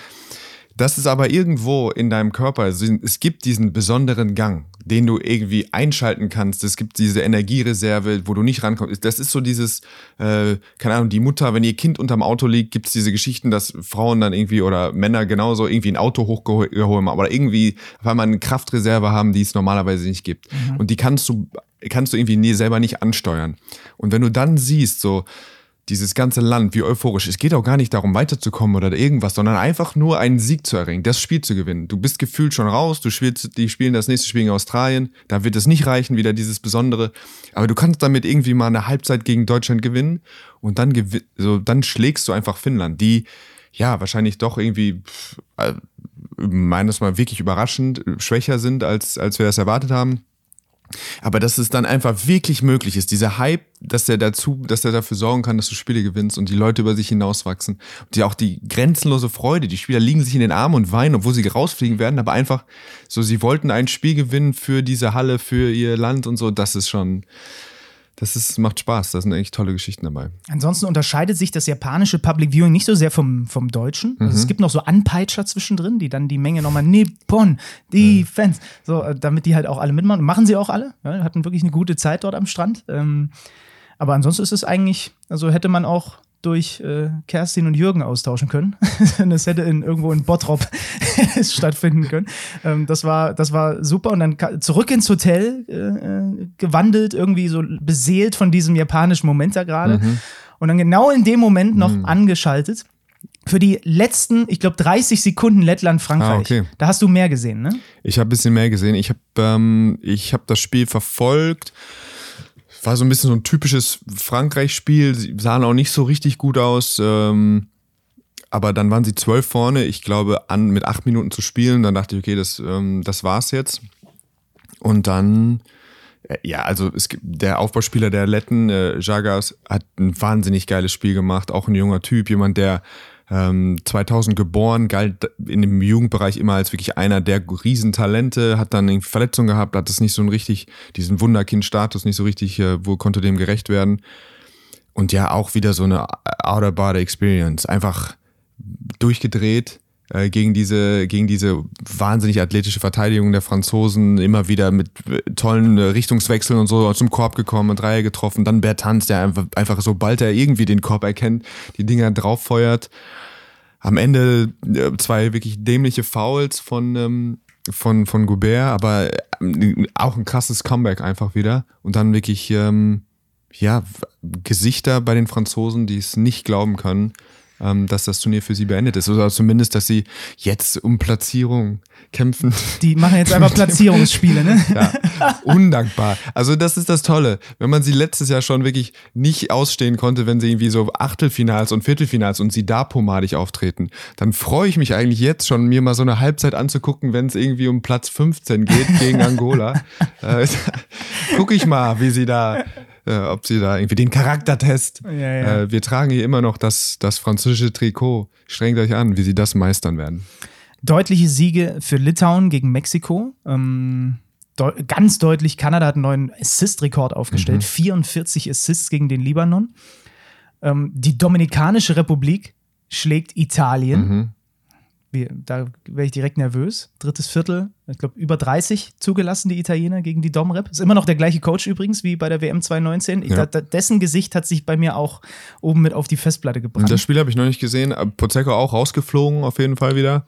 [SPEAKER 2] das ist aber irgendwo in deinem Körper, es gibt diesen besonderen Gang, den du irgendwie einschalten kannst. Es gibt diese Energiereserve, wo du nicht rankommst. Das ist so dieses, äh, keine Ahnung, die Mutter, wenn ihr Kind unterm Auto liegt, gibt es diese Geschichten, dass Frauen dann irgendwie oder Männer genauso irgendwie ein Auto hochgeholt haben, aber irgendwie auf einmal eine Kraftreserve haben, die es normalerweise nicht gibt. Mhm. Und die kannst du, kannst du irgendwie nie, selber nicht ansteuern. Und wenn du dann siehst, so, dieses ganze Land, wie euphorisch. Es geht auch gar nicht darum, weiterzukommen oder irgendwas, sondern einfach nur einen Sieg zu erringen, das Spiel zu gewinnen. Du bist gefühlt schon raus, du spielst, die spielen das nächste Spiel in Australien, da wird es nicht reichen, wieder dieses Besondere. Aber du kannst damit irgendwie mal eine Halbzeit gegen Deutschland gewinnen und dann, so, dann schlägst du einfach Finnland, die ja wahrscheinlich doch irgendwie, äh, meines Mal wirklich überraschend, schwächer sind, als, als wir das erwartet haben. Aber dass es dann einfach wirklich möglich ist, dieser Hype, dass der dazu, dass der dafür sorgen kann, dass du Spiele gewinnst und die Leute über sich hinauswachsen. Und die auch die grenzenlose Freude, die Spieler liegen sich in den Armen und weinen, obwohl sie rausfliegen werden, aber einfach so, sie wollten ein Spiel gewinnen für diese Halle, für ihr Land und so, das ist schon, das ist, macht Spaß. Da sind eigentlich tolle Geschichten dabei.
[SPEAKER 1] Ansonsten unterscheidet sich das japanische Public Viewing nicht so sehr vom, vom deutschen. Also mhm. es gibt noch so Anpeitscher zwischendrin, die dann die Menge nochmal Nippon, die mhm. Fans, so, äh, damit die halt auch alle mitmachen. Machen sie auch alle. Ja, hatten wirklich eine gute Zeit dort am Strand. Ähm, aber ansonsten ist es eigentlich, also hätte man auch durch äh, Kerstin und Jürgen austauschen können. das hätte in, irgendwo in Bottrop stattfinden können. Ähm, das, war, das war super. Und dann zurück ins Hotel äh, äh, gewandelt, irgendwie so beseelt von diesem japanischen Moment da gerade. Mhm. Und dann genau in dem Moment noch mhm. angeschaltet. Für die letzten, ich glaube, 30 Sekunden Lettland-Frankreich. Ah, okay. Da hast du mehr gesehen, ne?
[SPEAKER 2] Ich habe ein bisschen mehr gesehen. Ich habe ähm, hab das Spiel verfolgt war so ein bisschen so ein typisches Frankreich-Spiel. Sie sahen auch nicht so richtig gut aus. Ähm, aber dann waren sie zwölf vorne, ich glaube, an mit acht Minuten zu spielen. Dann dachte ich, okay, das, ähm, das war's jetzt. Und dann, äh, ja, also es gibt der Aufbauspieler der Letten, äh, Jagas, hat ein wahnsinnig geiles Spiel gemacht. Auch ein junger Typ, jemand, der ähm, 2000 geboren, galt in dem Jugendbereich immer als wirklich einer der Riesentalente, hat dann irgendwie Verletzungen gehabt, hat es nicht so ein richtig, diesen Wunderkind-Status nicht so richtig, äh, wo konnte dem gerecht werden. Und ja, auch wieder so eine Outer Body Experience. Einfach durchgedreht, äh, gegen diese, gegen diese wahnsinnig athletische Verteidigung der Franzosen, immer wieder mit äh, tollen äh, Richtungswechseln und so zum Korb gekommen, Dreier getroffen, dann Bertanz, der einfach, sobald er irgendwie den Korb erkennt, die Dinger drauffeuert. Am Ende zwei wirklich dämliche Fouls von, ähm, von, von Goubert, aber auch ein krasses Comeback einfach wieder. Und dann wirklich, ähm, ja, Gesichter bei den Franzosen, die es nicht glauben können ähm, dass das Turnier für sie beendet ist. Oder zumindest, dass sie jetzt um Platzierung kämpfen.
[SPEAKER 1] Die machen jetzt einfach Platzierungsspiele, ne?
[SPEAKER 2] ja, undankbar. Also das ist das Tolle. Wenn man sie letztes Jahr schon wirklich nicht ausstehen konnte, wenn sie irgendwie so Achtelfinals und Viertelfinals und sie da pomadig auftreten, dann freue ich mich eigentlich jetzt schon, mir mal so eine Halbzeit anzugucken, wenn es irgendwie um Platz 15 geht gegen Angola. äh, gucke ich mal, wie sie da äh, ob sie da irgendwie den Charaktertest. Ja, ja. Äh, wir tragen hier immer noch das, das französische Trikot. Strengt euch an, wie sie das meistern werden.
[SPEAKER 1] Deutliche Siege für Litauen gegen Mexiko. Ähm, de ganz deutlich, Kanada hat einen neuen Assist-Rekord aufgestellt. Mhm. 44 Assists gegen den Libanon. Ähm, die Dominikanische Republik schlägt Italien. Mhm wie, da wäre ich direkt nervös. Drittes Viertel, ich glaube, über 30 zugelassen, die Italiener gegen die Domrep. Ist immer noch der gleiche Coach übrigens wie bei der WM 2019. Ja. Da, dessen Gesicht hat sich bei mir auch oben mit auf die Festplatte gebracht.
[SPEAKER 2] Das Spiel habe ich noch nicht gesehen. Pozzecco auch rausgeflogen, auf jeden Fall wieder.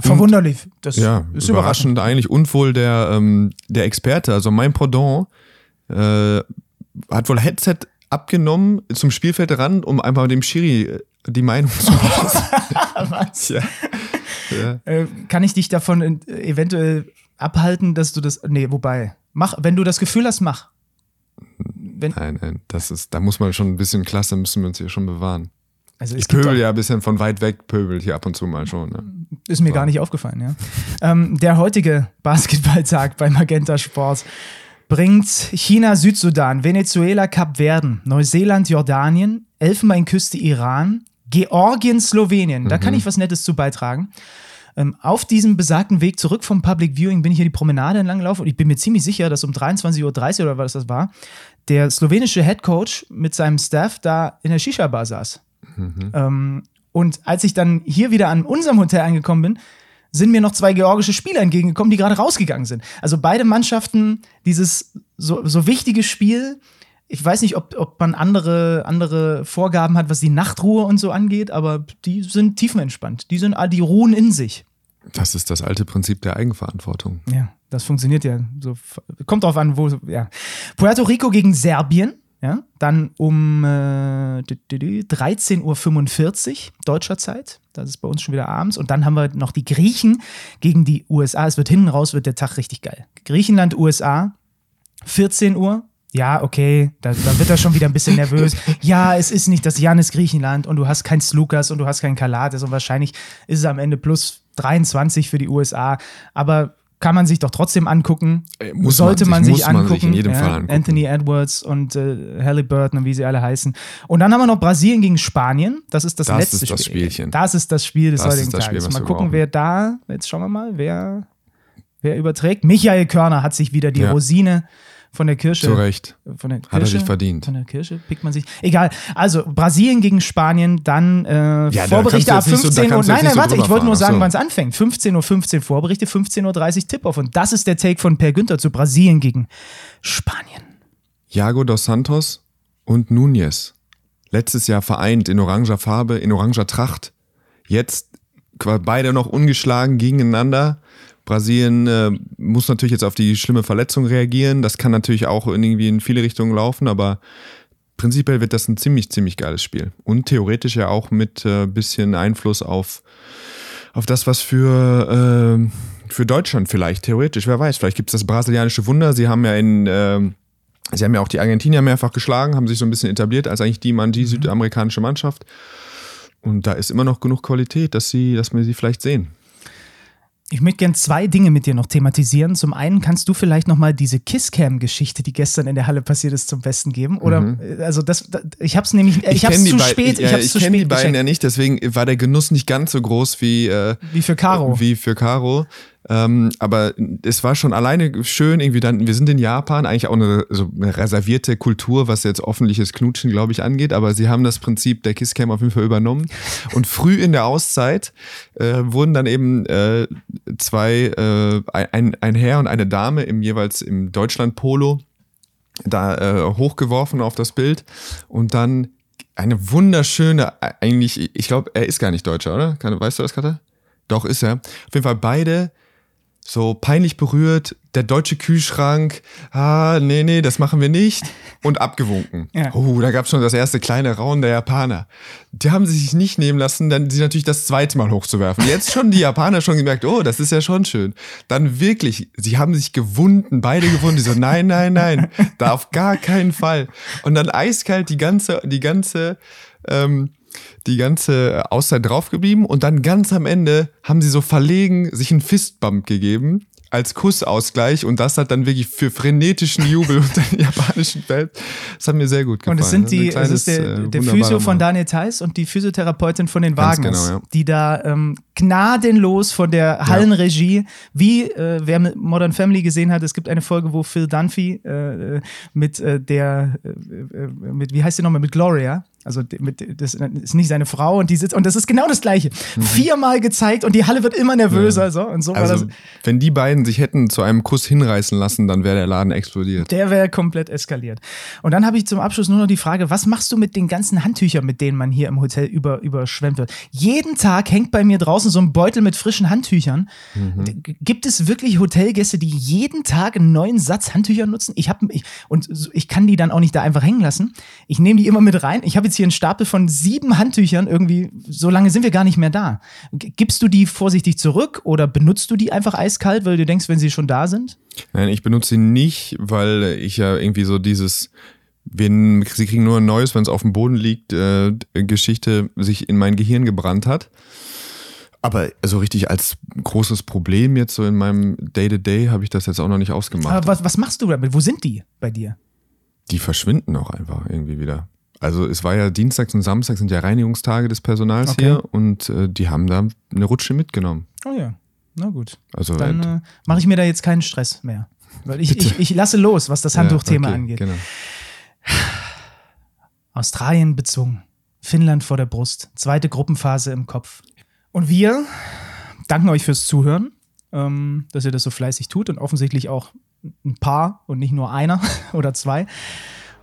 [SPEAKER 1] Verwunderlich.
[SPEAKER 2] Das ja, ist überraschend, überraschend eigentlich. Und wohl der, ähm, der Experte, also mein Pendant, äh, hat wohl Headset abgenommen zum Spielfeldrand, um einfach dem Schiri äh, die Meinung zu machen.
[SPEAKER 1] Was? Ja. Ja. Äh, kann ich dich davon eventuell abhalten, dass du das. Nee, wobei. Mach, wenn du das Gefühl hast, mach.
[SPEAKER 2] Wenn nein, nein, das ist, da muss man schon ein bisschen Klasse, müssen wir uns hier schon bewahren. Also ich pöbel ja ein bisschen von weit weg, pöbel hier ab und zu mal schon. Ne?
[SPEAKER 1] Ist mir ja. gar nicht aufgefallen, ja. ähm, der heutige Basketballtag bei Magenta Sport bringt China, Südsudan, Venezuela, Kap Verden, Neuseeland, Jordanien, Elfenbeinküste, Iran, Georgien, Slowenien. Da kann mhm. ich was Nettes zu beitragen. Ähm, auf diesem besagten Weg zurück vom Public Viewing bin ich hier die Promenade entlang gelaufen und ich bin mir ziemlich sicher, dass um 23.30 Uhr oder was das war, der slowenische Head Coach mit seinem Staff da in der Shisha-Bar saß. Mhm. Ähm, und als ich dann hier wieder an unserem Hotel angekommen bin, sind mir noch zwei georgische Spieler entgegengekommen, die gerade rausgegangen sind. Also beide Mannschaften, dieses so, so wichtige Spiel ich weiß nicht, ob, ob man andere, andere Vorgaben hat, was die Nachtruhe und so angeht, aber die sind tiefenentspannt. Die sind, die ruhen in sich.
[SPEAKER 2] Das ist das alte Prinzip der Eigenverantwortung.
[SPEAKER 1] Ja, das funktioniert ja. So, kommt drauf an, wo. Ja. Puerto Rico gegen Serbien. Ja? Dann um äh, 13.45 Uhr deutscher Zeit. Das ist bei uns schon wieder abends. Und dann haben wir noch die Griechen gegen die USA. Es wird hinten raus, wird der Tag richtig geil. Griechenland, USA, 14 Uhr. Ja, okay, da, da wird er schon wieder ein bisschen nervös. Ja, es ist nicht das Janis Griechenland und du hast kein Slukas und du hast kein Kalates und wahrscheinlich ist es am Ende plus 23 für die USA. Aber kann man sich doch trotzdem angucken.
[SPEAKER 2] Äh, muss Sollte man sich, man sich angucken. Man sich in jedem ja, Fall angucken.
[SPEAKER 1] Anthony Edwards und äh, Halliburton und wie sie alle heißen. Und dann haben wir noch Brasilien gegen Spanien. Das ist das,
[SPEAKER 2] das
[SPEAKER 1] letzte
[SPEAKER 2] ist das
[SPEAKER 1] Spiel.
[SPEAKER 2] Spielchen.
[SPEAKER 1] Das ist das Spiel des das heutigen Tages. Spiel, mal gucken, brauchen. wer da, jetzt schauen wir mal, wer, wer überträgt. Michael Körner hat sich wieder die ja. Rosine von der Kirsche.
[SPEAKER 2] Zu Recht.
[SPEAKER 1] Von der Kirsche,
[SPEAKER 2] Hat er sich verdient.
[SPEAKER 1] Von der Kirsche pickt man sich. Egal. Also Brasilien gegen Spanien, dann äh, ja, Vorberichte ab 15 so, Uhr. Nein, nein, warte, ich wollte nur sagen, so. wann es anfängt. 15.15 Uhr 15 Vorberichte, 15.30 Uhr Tip-Off. Und das ist der Take von Per Günther zu Brasilien gegen Spanien.
[SPEAKER 2] Jago dos Santos und Núñez. Letztes Jahr vereint in oranger Farbe, in oranger Tracht. Jetzt beide noch ungeschlagen gegeneinander. Brasilien äh, muss natürlich jetzt auf die schlimme Verletzung reagieren. Das kann natürlich auch irgendwie in viele Richtungen laufen, aber prinzipiell wird das ein ziemlich, ziemlich geiles Spiel. Und theoretisch ja auch mit äh, bisschen Einfluss auf, auf das, was für, äh, für Deutschland vielleicht theoretisch, wer weiß, vielleicht gibt es das brasilianische Wunder. Sie haben ja in äh, Sie haben ja auch die Argentinier mehrfach geschlagen, haben sich so ein bisschen etabliert als eigentlich die, Mann, die mhm. südamerikanische Mannschaft. Und da ist immer noch genug Qualität, dass, sie, dass wir sie vielleicht sehen.
[SPEAKER 1] Ich möchte gerne zwei Dinge mit dir noch thematisieren. Zum einen kannst du vielleicht noch mal diese Kisscam-Geschichte, die gestern in der Halle passiert ist, zum Besten geben. Oder mhm. Äh, also das, das ich habe es nämlich, ich, ich habe es zu spät.
[SPEAKER 2] Ja, ich, ich kenne die beiden ja nicht, deswegen war der Genuss nicht ganz so groß wie äh,
[SPEAKER 1] wie für Caro.
[SPEAKER 2] Wie für Caro. Ähm, aber es war schon alleine schön, irgendwie dann, wir sind in Japan, eigentlich auch eine, so eine reservierte Kultur, was jetzt öffentliches Knutschen, glaube ich, angeht, aber sie haben das Prinzip der Kisscam auf jeden Fall übernommen. Und früh in der Auszeit äh, wurden dann eben äh, zwei, äh, ein, ein Herr und eine Dame im jeweils im Deutschland-Polo da äh, hochgeworfen auf das Bild und dann eine wunderschöne, eigentlich, ich glaube, er ist gar nicht Deutscher, oder? Weißt du das, Katha? Doch, ist er. Auf jeden Fall beide so peinlich berührt, der deutsche Kühlschrank, ah, nee, nee, das machen wir nicht und abgewunken. Ja. Oh, da gab es schon das erste kleine Rauen der Japaner. Die haben sich nicht nehmen lassen, dann sie natürlich das zweite Mal hochzuwerfen. Jetzt schon die Japaner schon gemerkt, oh, das ist ja schon schön. Dann wirklich, sie haben sich gewunden, beide gewunden, die so, nein, nein, nein, da auf gar keinen Fall. Und dann eiskalt die ganze, die ganze, ähm, die ganze Auszeit draufgeblieben und dann ganz am Ende haben sie so verlegen sich einen Fistbump gegeben als Kussausgleich und das hat dann wirklich für frenetischen Jubel unter den japanischen Fans. Das hat mir sehr gut gefallen.
[SPEAKER 1] Und es sind die, es ist der, äh, der Physio von Daniel Theiss und die Physiotherapeutin von den Wagners, genau, ja. die da ähm, gnadenlos von der Hallenregie, ja. wie äh, wer Modern Family gesehen hat, es gibt eine Folge, wo Phil Dunphy äh, mit äh, der, äh, äh, mit, wie heißt die nochmal, mit Gloria, also das ist nicht seine Frau und die sitzt und das ist genau das gleiche. Mhm. Viermal gezeigt und die Halle wird immer nervöser. Ja. So, und so
[SPEAKER 2] also, wenn die beiden sich hätten zu einem Kuss hinreißen lassen, dann wäre der Laden explodiert.
[SPEAKER 1] Der wäre komplett eskaliert. Und dann habe ich zum Abschluss nur noch die Frage, was machst du mit den ganzen Handtüchern, mit denen man hier im Hotel über, überschwemmt wird? Jeden Tag hängt bei mir draußen so ein Beutel mit frischen Handtüchern. Mhm. Gibt es wirklich Hotelgäste, die jeden Tag einen neuen Satz Handtücher nutzen? Ich habe und ich kann die dann auch nicht da einfach hängen lassen. Ich nehme die immer mit rein. Ich habe jetzt hier einen Stapel von sieben Handtüchern irgendwie, so lange sind wir gar nicht mehr da. Gibst du die vorsichtig zurück oder benutzt du die einfach eiskalt, weil du denkst, wenn sie schon da sind?
[SPEAKER 2] Nein, ich benutze sie nicht, weil ich ja irgendwie so dieses, wenn sie kriegen nur ein neues, wenn es auf dem Boden liegt, äh, Geschichte sich in mein Gehirn gebrannt hat. Aber so richtig als großes Problem jetzt so in meinem Day-to-Day -Day habe ich das jetzt auch noch nicht ausgemacht.
[SPEAKER 1] Aber was, was machst du damit? Wo sind die bei dir?
[SPEAKER 2] Die verschwinden auch einfach irgendwie wieder. Also es war ja Dienstags und Samstags sind ja Reinigungstage des Personals okay. hier und äh, die haben da eine Rutsche mitgenommen.
[SPEAKER 1] Oh ja, na gut. Also dann äh, mache ich mir da jetzt keinen Stress mehr. Weil ich, ich, ich, lasse los, was das Handtuchthema ja, okay, angeht. Genau. Australien bezwungen. Finnland vor der Brust. Zweite Gruppenphase im Kopf. Und wir danken euch fürs Zuhören, ähm, dass ihr das so fleißig tut und offensichtlich auch ein paar und nicht nur einer oder zwei.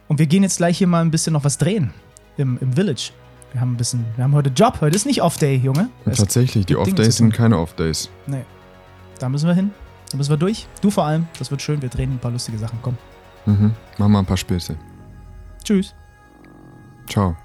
[SPEAKER 1] Und wir gehen jetzt gleich hier mal ein bisschen noch was drehen im, im Village. Wir haben ein bisschen, wir haben heute Job. Heute ist nicht Off-Day, Junge.
[SPEAKER 2] Ja, tatsächlich, die Off-Days sind keine Off-Days.
[SPEAKER 1] Nee. Da müssen wir hin. Da müssen wir durch. Du vor allem. Das wird schön. Wir drehen ein paar lustige Sachen. Komm.
[SPEAKER 2] Mhm. Machen wir ein paar Späße.
[SPEAKER 1] Tschüss.
[SPEAKER 2] Ciao.